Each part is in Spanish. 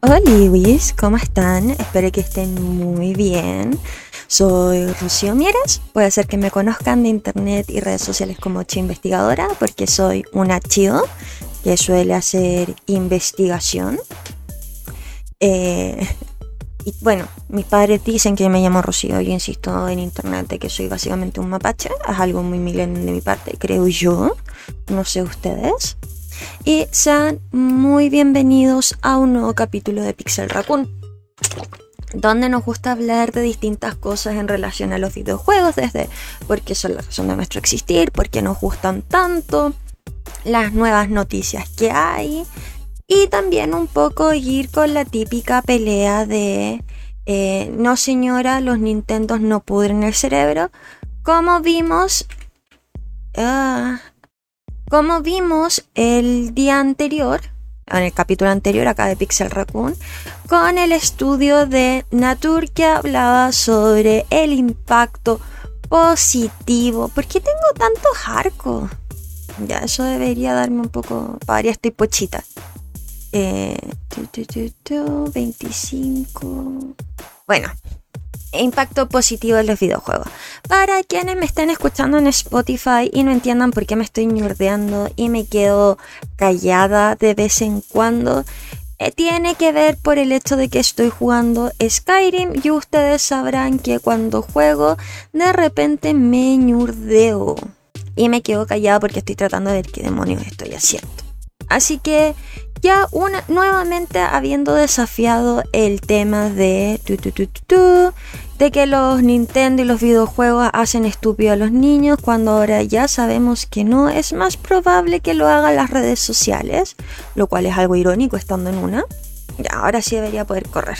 Hola, Luis, ¿cómo están? Espero que estén muy bien. Soy Rocío Mieres. Puede ser que me conozcan de internet y redes sociales como Chi Investigadora, porque soy una chido que suele hacer investigación. Eh, y bueno, mis padres dicen que me llamo Rocío. Yo insisto en internet de que soy básicamente un mapache. Es algo muy milenio de mi parte, creo yo. No sé ustedes. Y sean muy bienvenidos a un nuevo capítulo de Pixel Raccoon, donde nos gusta hablar de distintas cosas en relación a los videojuegos, desde por qué son la razón de nuestro existir, por qué nos gustan tanto, las nuevas noticias que hay, y también un poco ir con la típica pelea de eh, no señora, los Nintendos no pudren el cerebro, como vimos... ah, como vimos el día anterior, en el capítulo anterior acá de Pixel Raccoon, con el estudio de Nature que hablaba sobre el impacto positivo. ¿Por qué tengo tanto jarco? Ya, eso debería darme un poco. Para estoy pochita. Eh, tu, tu, tu, tu, 25. Bueno, impacto positivo en los videojuegos. Para quienes me estén escuchando en Spotify y no entiendan por qué me estoy ñurdeando y me quedo callada de vez en cuando, eh, tiene que ver por el hecho de que estoy jugando Skyrim y ustedes sabrán que cuando juego de repente me ñurdeo y me quedo callada porque estoy tratando de ver qué demonios estoy haciendo. Así que ya una, nuevamente habiendo desafiado el tema de, de que los Nintendo y los videojuegos hacen estúpido a los niños, cuando ahora ya sabemos que no, es más probable que lo hagan las redes sociales, lo cual es algo irónico estando en una. Ya, ahora sí debería poder correr.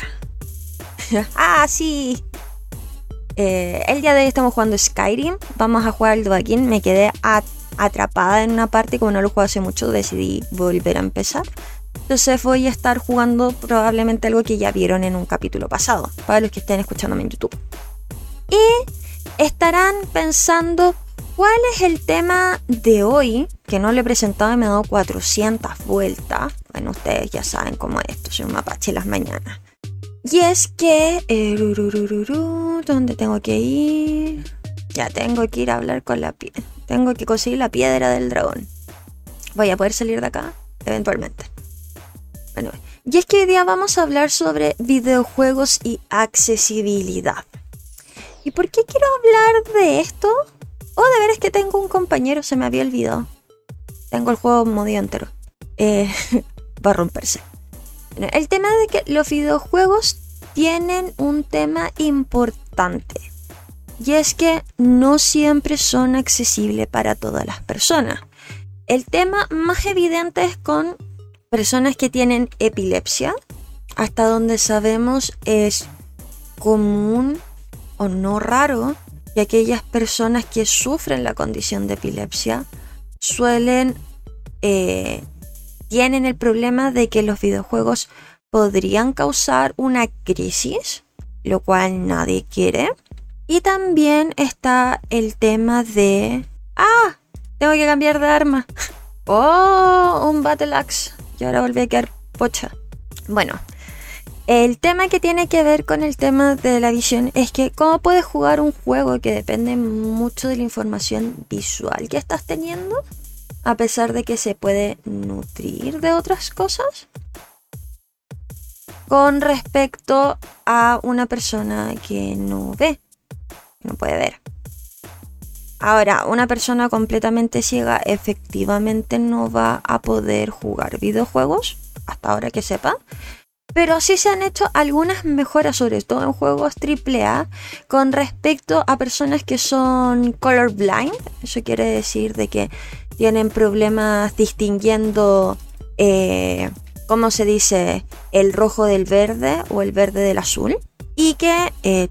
ah, sí. Eh, el día de hoy estamos jugando Skyrim. Vamos a jugar el Dovahkiin. Me quedé a- atrapada en una parte y como no lo juego hace mucho, decidí volver a empezar. Entonces voy a estar jugando probablemente algo que ya vieron en un capítulo pasado, para los que estén escuchándome en YouTube. Y estarán pensando cuál es el tema de hoy, que no le he presentado y me he dado 400 vueltas. Bueno, ustedes ya saben cómo es esto, soy un mapache en las mañanas. Y es que... eh, ¿Dónde tengo que ir? Ya tengo que ir a hablar con la piedra. Tengo que conseguir la piedra del dragón. Voy a poder salir de acá eventualmente. Bueno, y es que hoy día vamos a hablar sobre videojuegos y accesibilidad. ¿Y por qué quiero hablar de esto? Oh, de veras que tengo un compañero, se me había olvidado. Tengo el juego modo entero. Eh, va a romperse. Bueno, el tema de que los videojuegos tienen un tema importante. Y es que no siempre son accesibles para todas las personas. El tema más evidente es con personas que tienen epilepsia. Hasta donde sabemos es común o no raro que aquellas personas que sufren la condición de epilepsia suelen eh, tienen el problema de que los videojuegos podrían causar una crisis, lo cual nadie quiere. Y también está el tema de... ¡Ah! Tengo que cambiar de arma. ¡Oh! Un Battle Axe. Y ahora volví a quedar pocha. Bueno, el tema que tiene que ver con el tema de la visión es que cómo puedes jugar un juego que depende mucho de la información visual que estás teniendo, a pesar de que se puede nutrir de otras cosas, con respecto a una persona que no ve, no puede ver. Ahora, una persona completamente ciega efectivamente no va a poder jugar videojuegos, hasta ahora que sepa, Pero sí se han hecho algunas mejoras, sobre todo en juegos AAA, con respecto a personas que son colorblind. Eso quiere decir de que tienen problemas distinguiendo, eh, ¿cómo se dice?, el rojo del verde o el verde del azul. Y que, eh,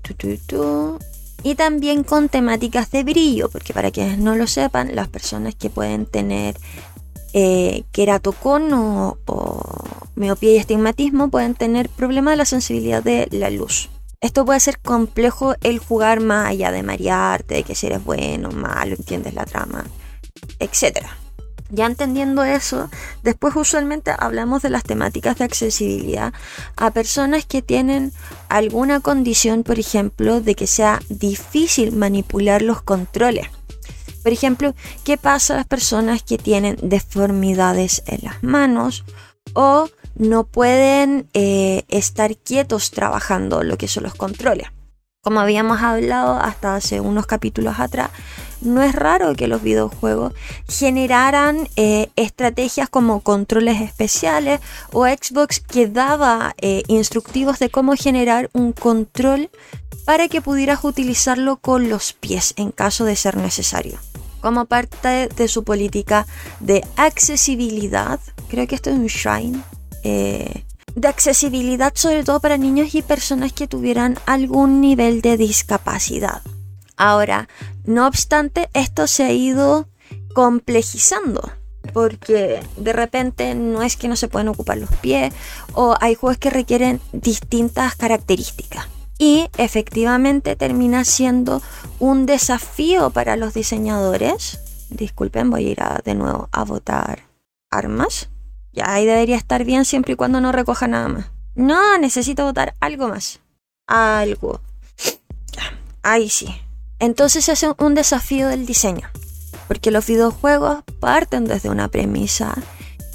y también con temáticas de brillo, porque para quienes no lo sepan, las personas que pueden tener eh, o miopía y estigmatismo pueden tener problemas de la sensibilidad de la luz. Esto puede ser complejo el jugar más allá de marearte, de que si eres bueno o malo, entiendes la trama, etc. Ya entendiendo eso, después usualmente hablamos de las temáticas de accesibilidad a personas que tienen alguna condición, por ejemplo, de que sea difícil manipular los controles. Por ejemplo, ¿qué pasa a las personas que tienen deformidades en las manos o no pueden eh, estar quietos trabajando lo que son los controles? Como habíamos hablado hasta hace unos capítulos atrás, no es raro que los videojuegos generaran eh, estrategias como controles especiales o Xbox que daba eh, instructivos de cómo generar un control para que pudieras utilizarlo con los pies en caso de ser necesario. Como parte de su política de accesibilidad, creo que esto es un shrine, eh, de accesibilidad sobre todo para niños y personas que tuvieran algún nivel de discapacidad. Ahora, no obstante, esto se ha ido complejizando porque de repente no es que no se pueden ocupar los pies o hay juegos que requieren distintas características. Y efectivamente termina siendo un desafío para los diseñadores. Disculpen, voy a ir de nuevo a votar armas. Ya ahí debería estar bien siempre y cuando no recoja nada más. No, necesito votar algo más. Algo. Ahí sí. Entonces es un desafío del diseño. Porque los videojuegos parten desde una premisa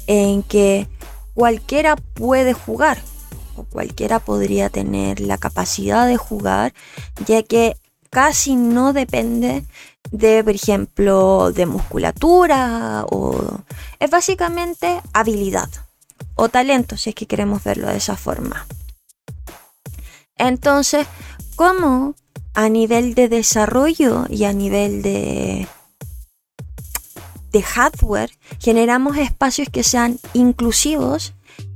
en que cualquiera puede jugar o cualquiera podría tener la capacidad de jugar, ya que casi no depende de, por ejemplo, de musculatura o es básicamente habilidad o talento, si es que queremos verlo de esa forma. Entonces, ¿cómo a nivel de desarrollo y a nivel de, de hardware generamos espacios que sean inclusivos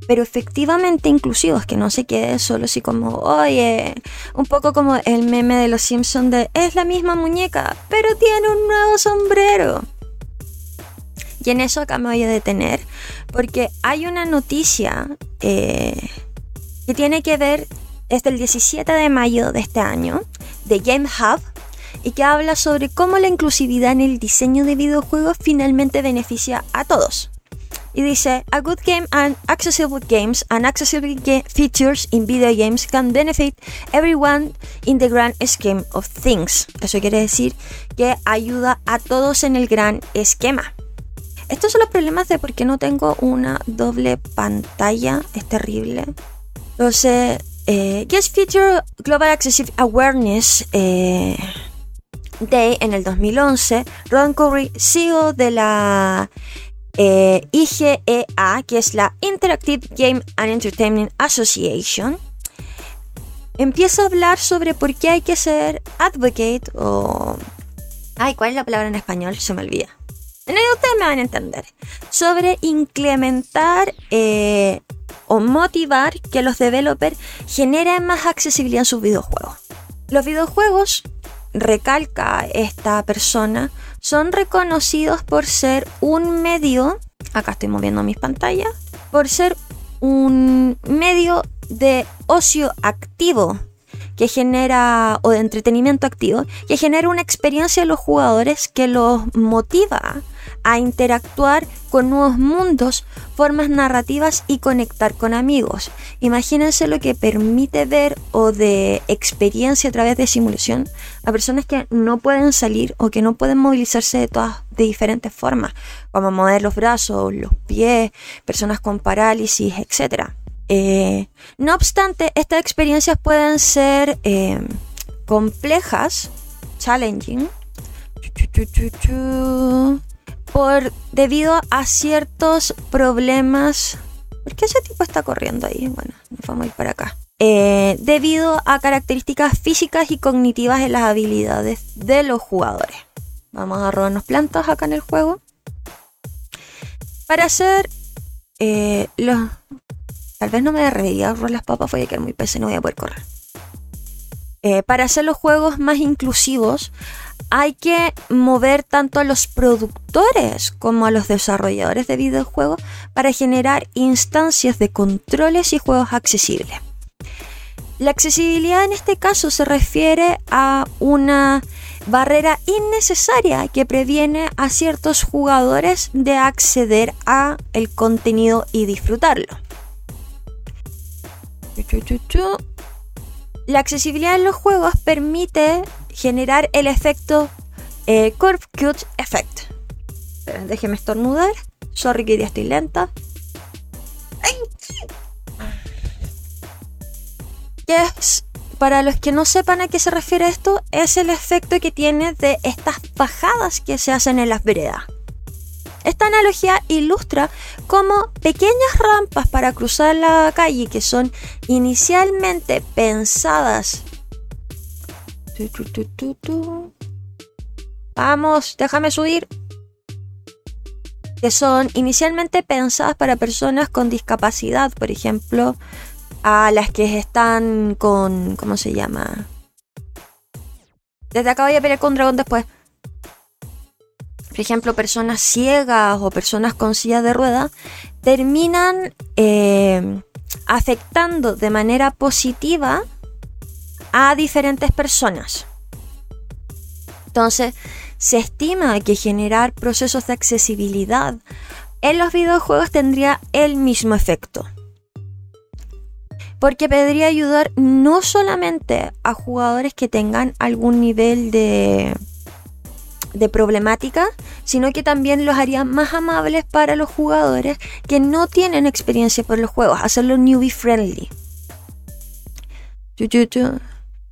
pero efectivamente inclusivos, que no se quede solo así como, oye, un poco como el meme de los Simpsons de, es la misma muñeca, pero tiene un nuevo sombrero. Y en eso acá me voy a detener, porque hay una noticia eh, que tiene que ver, desde el 17 de mayo de este año, de Game Hub, y que habla sobre cómo la inclusividad en el diseño de videojuegos finalmente beneficia a todos. Y dice, a good game and accessible games and accessible features in video games can benefit everyone in the grand scheme of things. Eso quiere decir que ayuda a todos en el gran esquema. Estos son los problemas de por qué no tengo una doble pantalla. Es terrible. Entonces, eh, Guest Feature Global Accessible Awareness eh, Day en el 2011, Ron Curry, CEO de la eh, IGEA, que es la Interactive Game and Entertainment Association, empieza a hablar sobre por qué hay que ser advocate o... Ay, ¿cuál es la palabra en español? Se me olvida. No, ustedes me van a entender. Sobre incrementar eh, o motivar que los developers generen más accesibilidad en sus videojuegos. Los videojuegos, recalca esta persona, son reconocidos por ser un medio, acá estoy moviendo mis pantallas, por ser un medio de ocio activo que genera, o de entretenimiento activo, que genera una experiencia de los jugadores que los motiva a interactuar con nuevos mundos, formas narrativas y conectar con amigos. Imagínense lo que permite ver o de experiencia a través de simulación a personas que no pueden salir o que no pueden movilizarse de todas de diferentes formas, como mover los brazos, los pies, personas con parálisis, etc. Eh, no obstante, estas experiencias pueden ser eh, complejas, challenging, por debido a ciertos problemas ¿Por qué ese tipo está corriendo ahí? Bueno, nos vamos a ir para acá. Eh, debido a características físicas y cognitivas de las habilidades de los jugadores. Vamos a robarnos plantas acá en el juego. Para hacer los... Tal vez no me debería robar las papas, voy a quedar muy pese y no voy a poder correr. Eh, para hacer los juegos más inclusivos, hay que mover tanto a los productores como a los desarrolladores de videojuegos para generar instancias de controles y juegos accesibles. La accesibilidad en este caso se refiere a una barrera innecesaria que previene a ciertos jugadores de acceder a el contenido y disfrutarlo. La accesibilidad en los juegos permite generar el efecto eh, Cut Effect. déjeme estornudar. Sorry que ya estoy lenta. es, para los que no sepan a qué se refiere esto, es el efecto que tiene de estas bajadas que se hacen en las veredas. Esta analogía ilustra cómo pequeñas rampas para cruzar la calle que son inicialmente pensadas Vamos, déjame subir. Que son inicialmente pensadas para personas con discapacidad, por ejemplo, a las que están con. ¿Cómo se llama? Desde acá voy a pelear con un dragón después. Por ejemplo, personas ciegas o personas con silla de ruedas terminan eh, afectando de manera positiva a diferentes personas. Entonces, se estima que generar procesos de accesibilidad en los videojuegos tendría el mismo efecto. Porque podría ayudar no solamente a jugadores que tengan algún nivel de, de problemática, sino que también los haría más amables para los jugadores que no tienen experiencia por los juegos, hacerlo newbie friendly.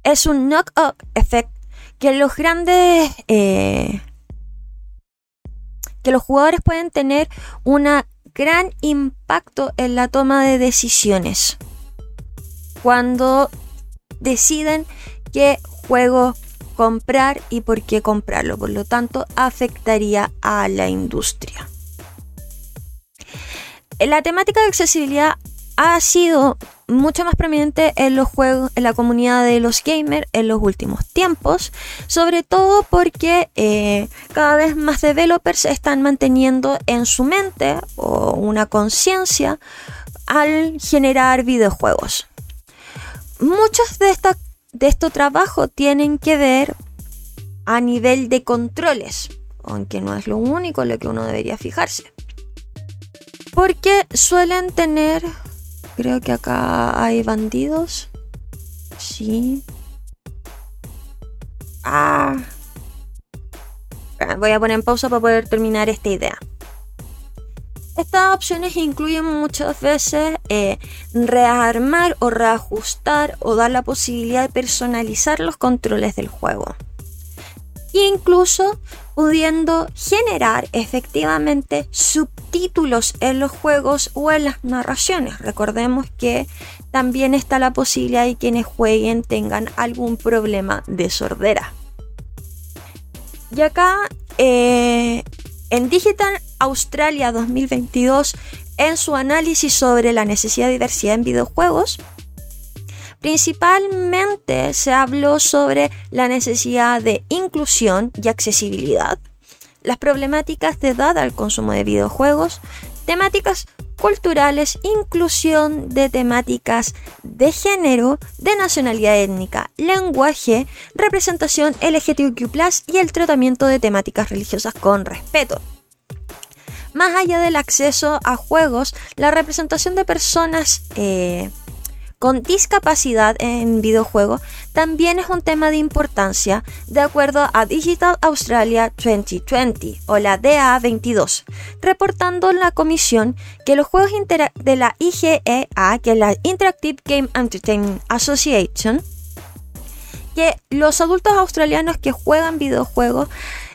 Es un knock-up effect que los grandes... Eh, que los jugadores pueden tener un gran impacto en la toma de decisiones cuando deciden qué juego comprar y por qué comprarlo. Por lo tanto, afectaría a la industria. La temática de accesibilidad ha sido mucho más prominente en los juegos, en la comunidad de los gamers en los últimos tiempos, sobre todo porque eh, cada vez más developers están manteniendo en su mente o una conciencia al generar videojuegos. Muchos de, esta, de estos trabajos tienen que ver a nivel de controles, aunque no es lo único en lo que uno debería fijarse. Porque suelen tener Creo que acá hay bandidos. Sí. Ah. Voy a poner en pausa para poder terminar esta idea. Estas opciones incluyen muchas veces eh, rearmar o reajustar o dar la posibilidad de personalizar los controles del juego. E incluso pudiendo generar efectivamente subtítulos en los juegos o en las narraciones. Recordemos que también está la posibilidad de quienes jueguen tengan algún problema de sordera. Y acá eh, en Digital Australia 2022, en su análisis sobre la necesidad de diversidad en videojuegos, Principalmente se habló sobre la necesidad de inclusión y accesibilidad, las problemáticas de edad al consumo de videojuegos, temáticas culturales, inclusión de temáticas de género, de nacionalidad étnica, lenguaje, representación LGTBQ y el tratamiento de temáticas religiosas con respeto. Más allá del acceso a juegos, la representación de personas eh, con discapacidad en videojuegos también es un tema de importancia de acuerdo a Digital Australia 2020 o la DA22, reportando la comisión que los juegos de la IGEA, que es la Interactive Game Entertainment Association, que los adultos australianos que juegan videojuegos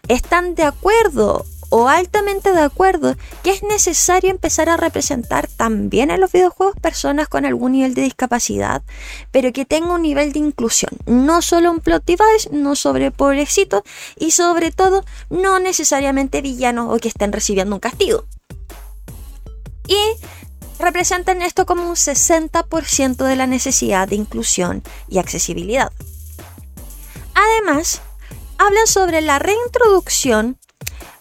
están de acuerdo o altamente de acuerdo que es necesario empezar a representar también en los videojuegos personas con algún nivel de discapacidad, pero que tenga un nivel de inclusión, no solo un plot device, no sobre pobrecito y sobre todo no necesariamente villanos o que estén recibiendo un castigo. Y representan esto como un 60% de la necesidad de inclusión y accesibilidad. Además, hablan sobre la reintroducción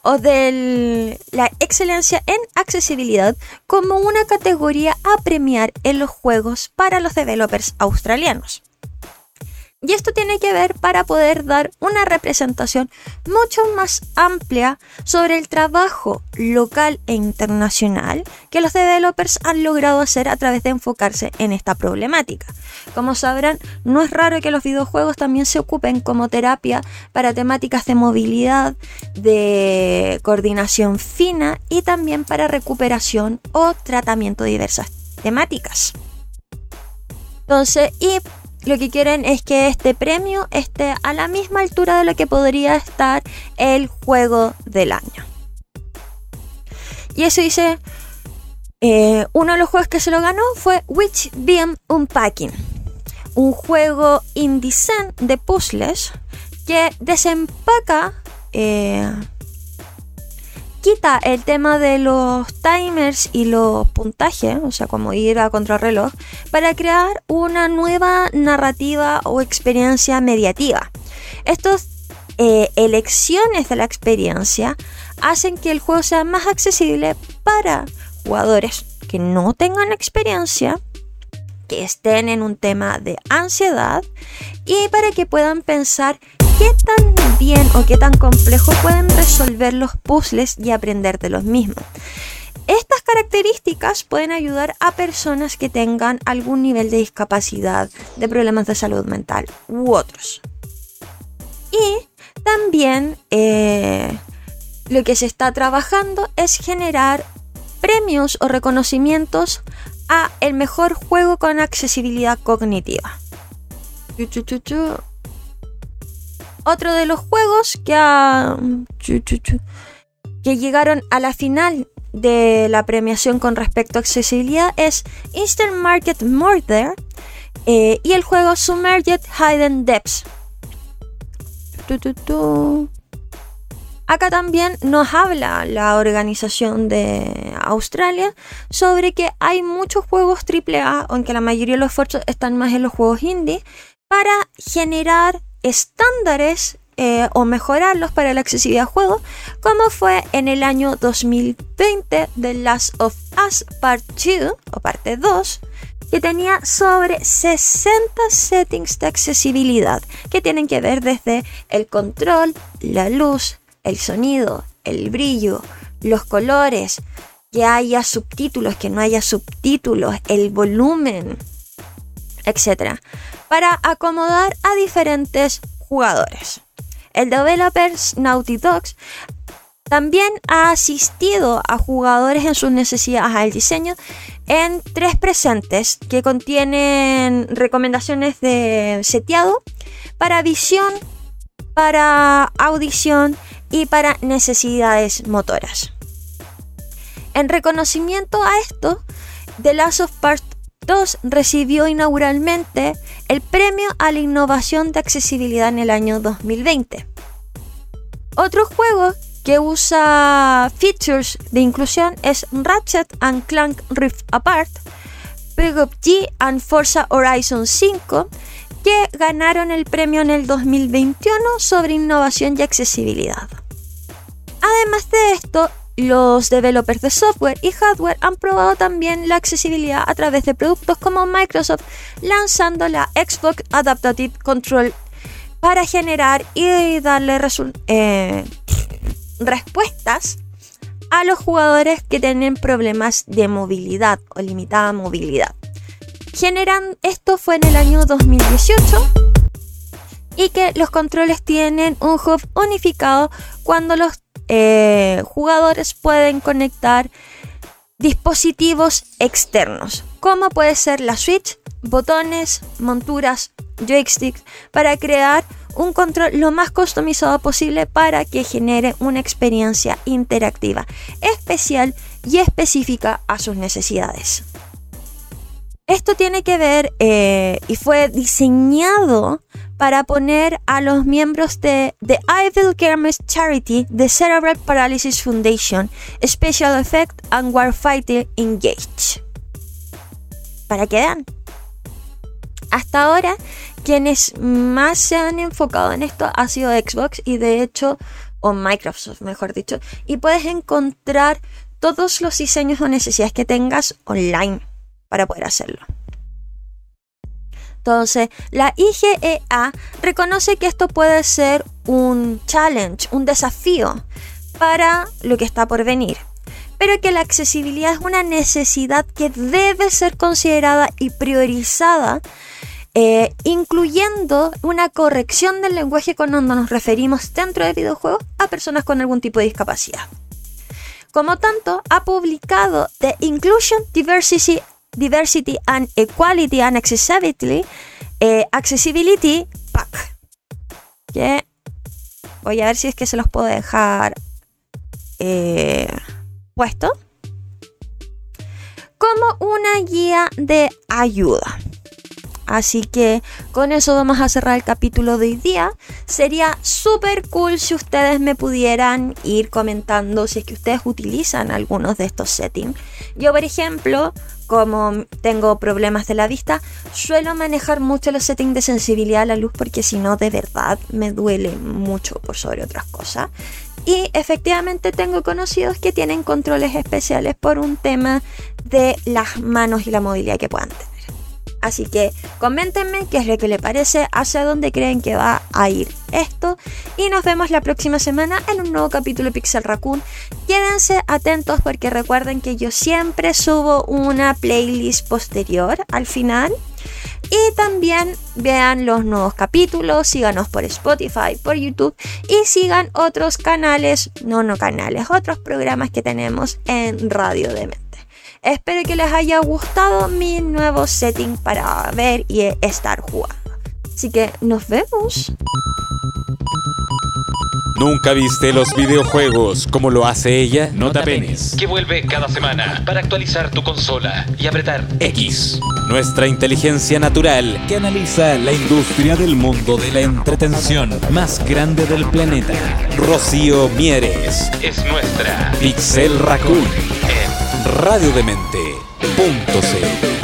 o de la excelencia en accesibilidad como una categoría a premiar en los juegos para los developers australianos. Y esto tiene que ver para poder dar una representación mucho más amplia sobre el trabajo local e internacional que los developers han logrado hacer a través de enfocarse en esta problemática. Como sabrán, no es raro que los videojuegos también se ocupen como terapia para temáticas de movilidad, de coordinación fina y también para recuperación o tratamiento de diversas temáticas. Entonces, y lo que quieren es que este premio esté a la misma altura de lo que podría estar el juego del año. Y eso dice, eh, uno de los juegos que se lo ganó fue Witch Beam Unpacking, un juego indecent de puzzles que desempaca eh, quita el tema de los timers y los puntajes, o sea, como ir a contrarreloj, para crear una nueva narrativa o experiencia mediativa. Estas eh, elecciones de la experiencia hacen que el juego sea más accesible para jugadores que no tengan experiencia, que estén en un tema de ansiedad y para que puedan pensar qué tan bien o qué tan complejo pueden resolver los puzzles y aprender de los mismos. Estas características pueden ayudar a personas que tengan algún nivel de discapacidad, de problemas de salud mental u otros. Y también eh, lo que se está trabajando es generar premios o reconocimientos a el mejor juego con accesibilidad cognitiva. Otro de los juegos que, que llegaron a la final de la premiación con respecto a accesibilidad es Instant Market Murder eh, y el juego Submerged Hidden Depths. Acá también nos habla la organización de Australia sobre que hay muchos juegos AAA, aunque la mayoría de los esfuerzos están más en los juegos indie, para generar estándares eh, o mejorarlos para la accesibilidad a juego, como fue en el año 2020 de Last of Us Part 2 o parte 2, que tenía sobre 60 settings de accesibilidad que tienen que ver desde el control, la luz, el sonido, el brillo, los colores, que haya subtítulos, que no haya subtítulos, el volumen, etc para acomodar a diferentes jugadores. El developer Naughty Dogs también ha asistido a jugadores en sus necesidades al diseño en tres presentes que contienen recomendaciones de seteado para visión, para audición y para necesidades motoras. En reconocimiento a esto, The Last of Part recibió inauguralmente el Premio a la Innovación de Accesibilidad en el año 2020. Otro juego que usa features de inclusión es Ratchet and Clank Rift Apart, PUBG and Forza Horizon 5, que ganaron el premio en el 2021 sobre innovación y accesibilidad. Además de esto, los developers de software y hardware han probado también la accesibilidad a través de productos como Microsoft lanzando la Xbox Adaptive Control para generar y darle eh, respuestas a los jugadores que tienen problemas de movilidad o limitada movilidad. Generan, esto fue en el año 2018 y que los controles tienen un hub unificado cuando los eh, jugadores pueden conectar dispositivos externos, como puede ser la Switch, botones, monturas joysticks para crear un control lo más customizado posible para que genere una experiencia interactiva, especial y específica a sus necesidades. Esto tiene que ver eh, y fue diseñado para poner a los miembros de The Ivy Kermes Charity, The Cerebral Paralysis Foundation, Special Effect and Warfighter Engage. Para que vean. Hasta ahora, quienes más se han enfocado en esto ha sido Xbox y de hecho, o Microsoft, mejor dicho, y puedes encontrar todos los diseños o necesidades que tengas online para poder hacerlo. Entonces, la IGEA reconoce que esto puede ser un challenge, un desafío para lo que está por venir, pero que la accesibilidad es una necesidad que debe ser considerada y priorizada, eh, incluyendo una corrección del lenguaje cuando nos referimos dentro de videojuegos a personas con algún tipo de discapacidad. Como tanto, ha publicado The Inclusion, Diversity Diversity and Equality and Accessibility, eh, Accessibility Pack. Que voy a ver si es que se los puedo dejar eh, puesto. Como una guía de ayuda. Así que con eso vamos a cerrar el capítulo de hoy día. Sería súper cool si ustedes me pudieran ir comentando si es que ustedes utilizan algunos de estos settings. Yo, por ejemplo, como tengo problemas de la vista, suelo manejar mucho los settings de sensibilidad a la luz porque si no, de verdad me duele mucho por sobre otras cosas. Y efectivamente tengo conocidos que tienen controles especiales por un tema de las manos y la movilidad que puedan tener. Así que coméntenme qué es lo que les parece, hacia dónde creen que va a ir esto. Y nos vemos la próxima semana en un nuevo capítulo de Pixel Raccoon. Quédense atentos porque recuerden que yo siempre subo una playlist posterior al final. Y también vean los nuevos capítulos, síganos por Spotify, por YouTube y sigan otros canales, no, no canales, otros programas que tenemos en Radio Demente. Espero que les haya gustado mi nuevo setting para ver y estar jugando. Así que nos vemos. ¿Nunca viste los videojuegos como lo hace ella? No te apenes, que vuelve cada semana para actualizar tu consola y apretar X. Nuestra inteligencia natural que analiza la industria del mundo de la entretención más grande del planeta. Rocío Mieres. Es nuestra Pixel Raccoon. Radiodemente.cl